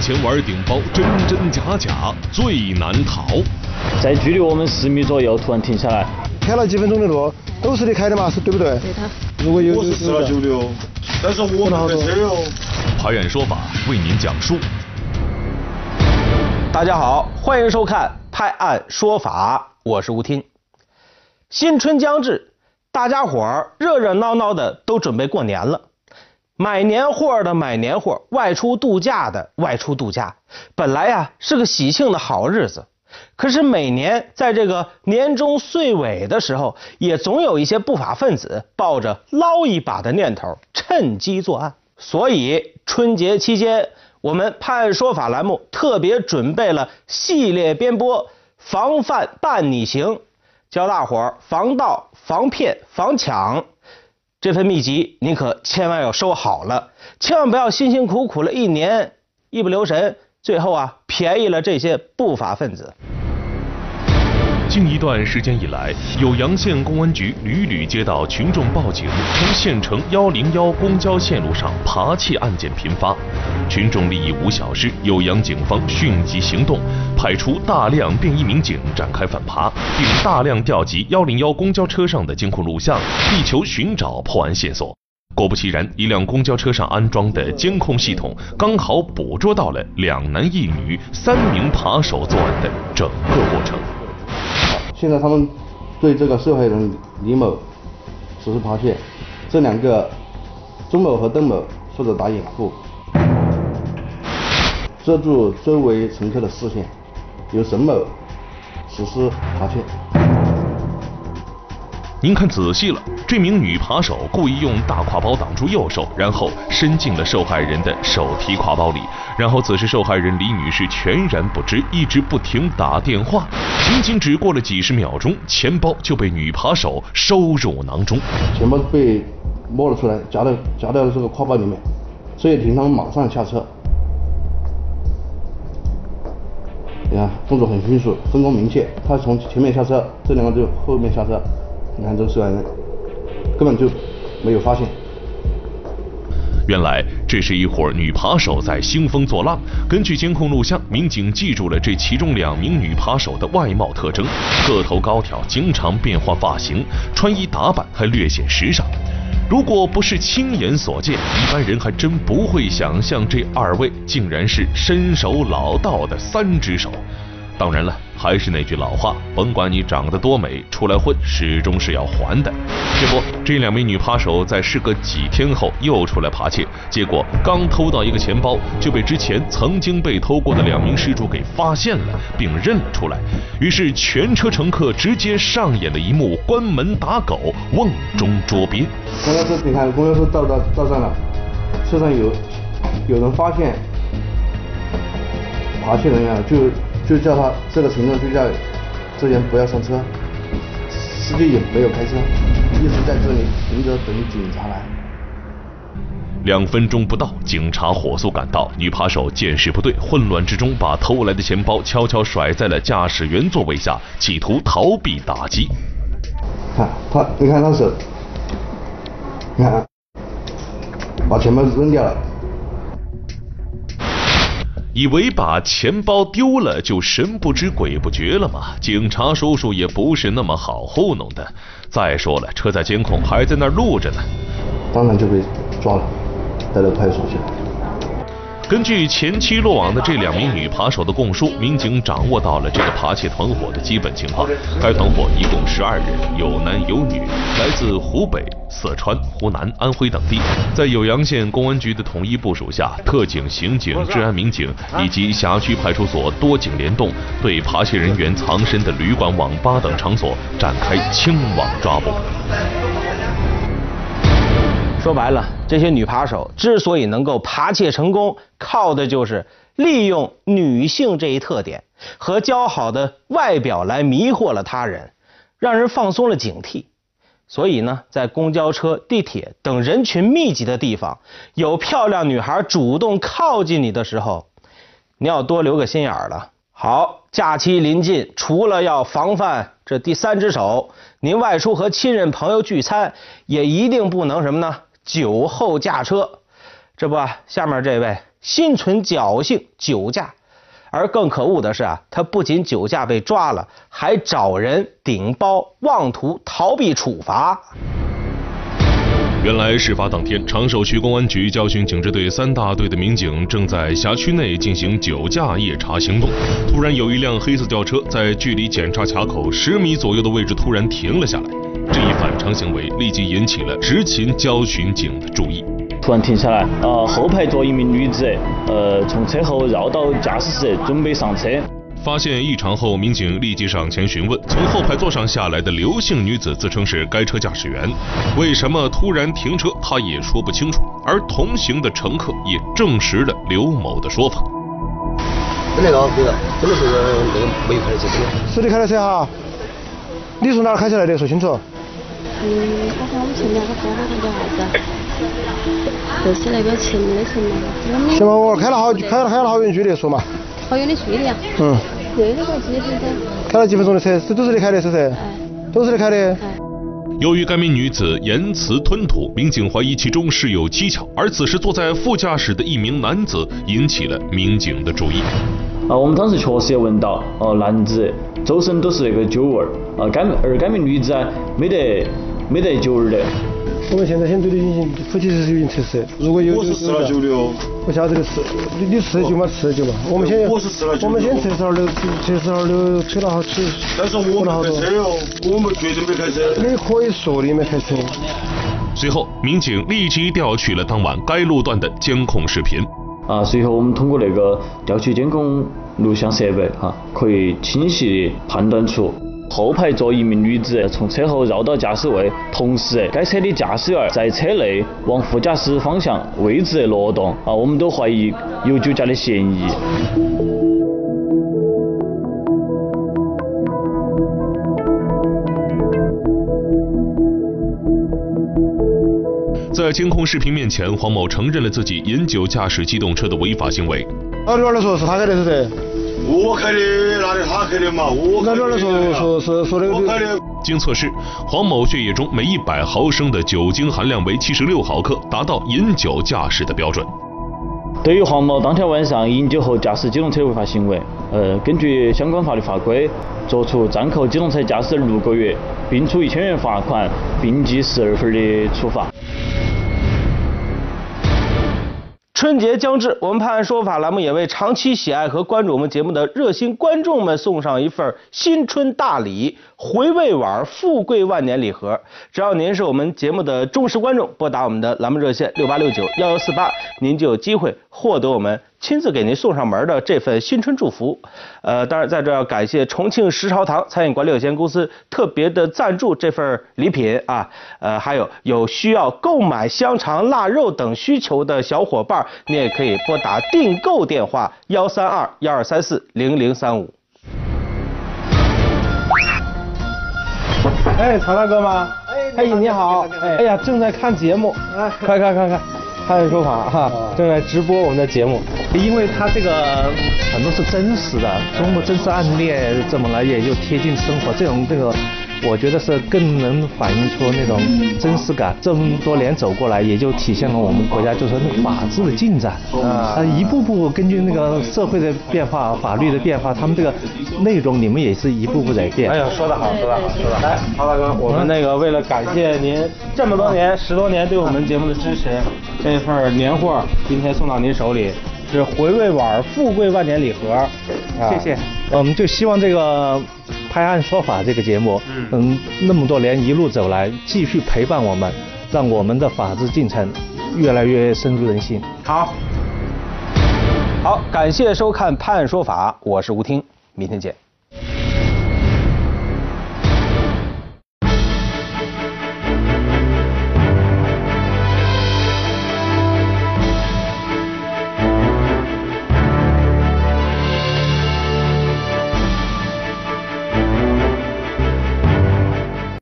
前玩顶包，真真假假最难逃。在距离我们十米左右突然停下来，开了几分钟的路，都是你开的嘛，是对不对？对他。如果有我是十二九六，但是我没开车哟。拍案说法为您讲述。大家好，欢迎收看《拍案说法》，我是吴听。新春将至，大家伙儿热热闹闹的都准备过年了。买年货的买年货，外出度假的外出度假。本来呀是个喜庆的好日子，可是每年在这个年终岁尾的时候，也总有一些不法分子抱着捞一把的念头，趁机作案。所以春节期间，我们《判案说法》栏目特别准备了系列编播，防范办你行。教大伙儿防盗、防骗、防抢，这份秘籍你可千万要收好了，千万不要辛辛苦苦了一年一不留神，最后啊便宜了这些不法分子。近一段时间以来，酉阳县公安局屡屡接到群众报警，称县城幺零幺公交线路上扒窃案件频发。群众利益无小事，酉阳警方迅即行动，派出大量便衣民警展开反扒，并大量调集幺零幺公交车上的监控录像，力求寻找破案线索。果不其然，一辆公交车上安装的监控系统刚好捕捉到了两男一女三名扒手作案的整个过程。现在他们对这个受害人李某实施扒窃，这两个钟某和邓某负责打掩护，遮住周围乘客的视线，由沈某实施扒窃。您看仔细了，这名女扒手故意用大挎包挡住右手，然后伸进了受害人的手提挎包里，然后此时受害人李女士全然不知，一直不停打电话。仅仅只过了几十秒钟，钱包就被女扒手收入囊中。钱包被摸了出来，夹到夹到了这个挎包里面，所以警方马上下车。你看动作很迅速，分工明确，他从前面下车，这两个就后面下车。你看这个受害人根本就没有发现。原来这是一伙女扒手在兴风作浪。根据监控录像，民警记住了这其中两名女扒手的外貌特征：个头高挑，经常变换发型，穿衣打扮还略显时尚。如果不是亲眼所见，一般人还真不会想象这二位竟然是身手老道的三只手。当然了。还是那句老话，甭管你长得多美，出来混始终是要还的。这不这两名女扒手在事隔几天后又出来扒窃，结果刚偷到一个钱包，就被之前曾经被偷过的两名失主给发现了，并认了出来。于是全车乘客直接上演了一幕关门打狗、瓮中捉鳖。公交车，你看公交车到到到站了，车上有有人发现扒窃人员就。就叫他这个群众就叫这人不要上车，司机也没有开车，一直在这里停着等警察来。两分钟不到，警察火速赶到，女扒手见势不对，混乱之中把偷来的钱包悄悄甩在了驾驶员座位下，企图逃避打击。看他，你看他手，你看，把钱包扔掉了。以为把钱包丢了就神不知鬼不觉了吗？警察叔叔也不是那么好糊弄的。再说了，车载监控还在那儿录着呢。当然就被抓了，带到派出所去了。根据前期落网的这两名女扒手的供述，民警掌握到了这个扒窃团伙的基本情况。该团伙一共十二人，有男有女，来自湖北、四川、湖南、安徽等地。在酉阳县公安局的统一部署下，特警、刑警、治安民警以及辖区派出所多警联动，对扒窃人员藏身的旅馆、网吧等场所展开清网抓捕。说白了，这些女扒手之所以能够扒窃成功，靠的就是利用女性这一特点和姣好的外表来迷惑了他人，让人放松了警惕。所以呢，在公交车、地铁等人群密集的地方，有漂亮女孩主动靠近你的时候，你要多留个心眼儿了。好，假期临近，除了要防范这第三只手，您外出和亲人朋友聚餐，也一定不能什么呢？酒后驾车，这不，下面这位心存侥幸酒驾。而更可恶的是啊，他不仅酒驾被抓了，还找人顶包，妄图逃避处罚。原来事发当天，长寿区公安局交巡警支队三大队的民警正在辖区内进行酒驾夜查行动，突然有一辆黑色轿车在距离检查卡口十米左右的位置突然停了下来，这一反常行为立即引起了执勤交巡警的注意。突然停下来，呃，后排坐一名女子，呃，从车后绕到驾驶室准备上车。发现异常后，民警立即上前询问。从后排座上下来的刘姓女子自称是该车驾驶员，为什么突然停车，她也说不清楚。而同行的乘客也证实了刘某的说法。真的高，真的，真的是那个没有开的车，真的。是你开的车哈？你从哪儿开下来的？说清楚。嗯，我看我们前面那个哥哥他叫啥子？就是那个前面的城嘛。行吧，我开了好开了开了好远距离说嘛。好远的距离啊？嗯。对，那个几分钟。开了几分钟的车，这都是你开的，是不是？哎。都是你开的。哎由于该名女子言辞吞吐，民警怀疑其中是有蹊跷。而此时坐在副驾驶的一名男子引起了民警的注意。啊，我们当时确实也闻到，哦，男子周身都是那个酒味儿，啊，该而该名女子啊，没得没得酒味儿的。我们现在先对你进行夫妻是进行测试，如果有我是吃了酒的哦。我晓得这个是，你你四九嘛四九嘛，我们先我是吃了酒。我们先测试下刘，测试下刘吹了好吃。但是我没开车哦，我们绝对没开车。你可以说你没开车。随后，民警立即调取了当晚该路段的监控视频。啊，随后我们通过那个调取监控录像设备，哈，可以清晰判断出。后排坐一名女子从车后绕到驾驶位，同时该车的驾驶员在车内往副驾驶方向位置挪动，啊，我们都怀疑有酒驾的嫌疑。在监控视频面前，黄某承认了自己饮酒驾驶机动车的违法行为。那女儿说是他开的，是不是？我开的，哪里他开的嘛？我那女儿说说是说那个。我开的。经测试，黄某血液中每一百毫升的酒精含量为七十六毫克，达到饮酒驾驶的标准。对于黄某当天晚上饮酒后驾驶机动车违法行为，呃，根据相关法律法规，作出暂扣机动车驾驶六个月，并处一千元罚款，并记十二分的处罚。春节将至，我们判案说法栏目也为长期喜爱和关注我们节目的热心观众们送上一份新春大礼——回味碗富贵万年礼盒。只要您是我们节目的忠实观众，拨打我们的栏目热线六八六九幺幺四八，您就有机会获得我们亲自给您送上门的这份新春祝福。呃，当然在这要感谢重庆石朝堂餐饮管理有限公司特别的赞助这份礼品啊。呃，还有有需要购买香肠、腊肉等需求的小伙伴。你也可以拨打订购电话幺三二幺二三四零零三五。哎，曹大哥吗？哎，你好。哎呀，正在看节目，快看看看，判案说法哈，正在直播我们的节目。因为他这个很多是真实的，中国真实案例怎么来也就贴近生活，这种这个。我觉得是更能反映出那种真实感。这么多年走过来，也就体现了我们国家就是那法治的进展啊，一步步根据那个社会的变化、法律的变化，他们这个内容你们也是一步步在变。哎呀，说得好，说得好，说得好。来，曹大哥，我们那个为了感谢您这么多年、十多年对我们节目的支持，这份年货今天送到您手里，是回味碗富贵万年礼盒。谢谢。我们就希望这个。拍案说法这个节目，嗯，那么多年一路走来，继续陪伴我们，让我们的法治进程越来越深入人心。好，好，感谢收看《拍案说法》，我是吴听，明天见。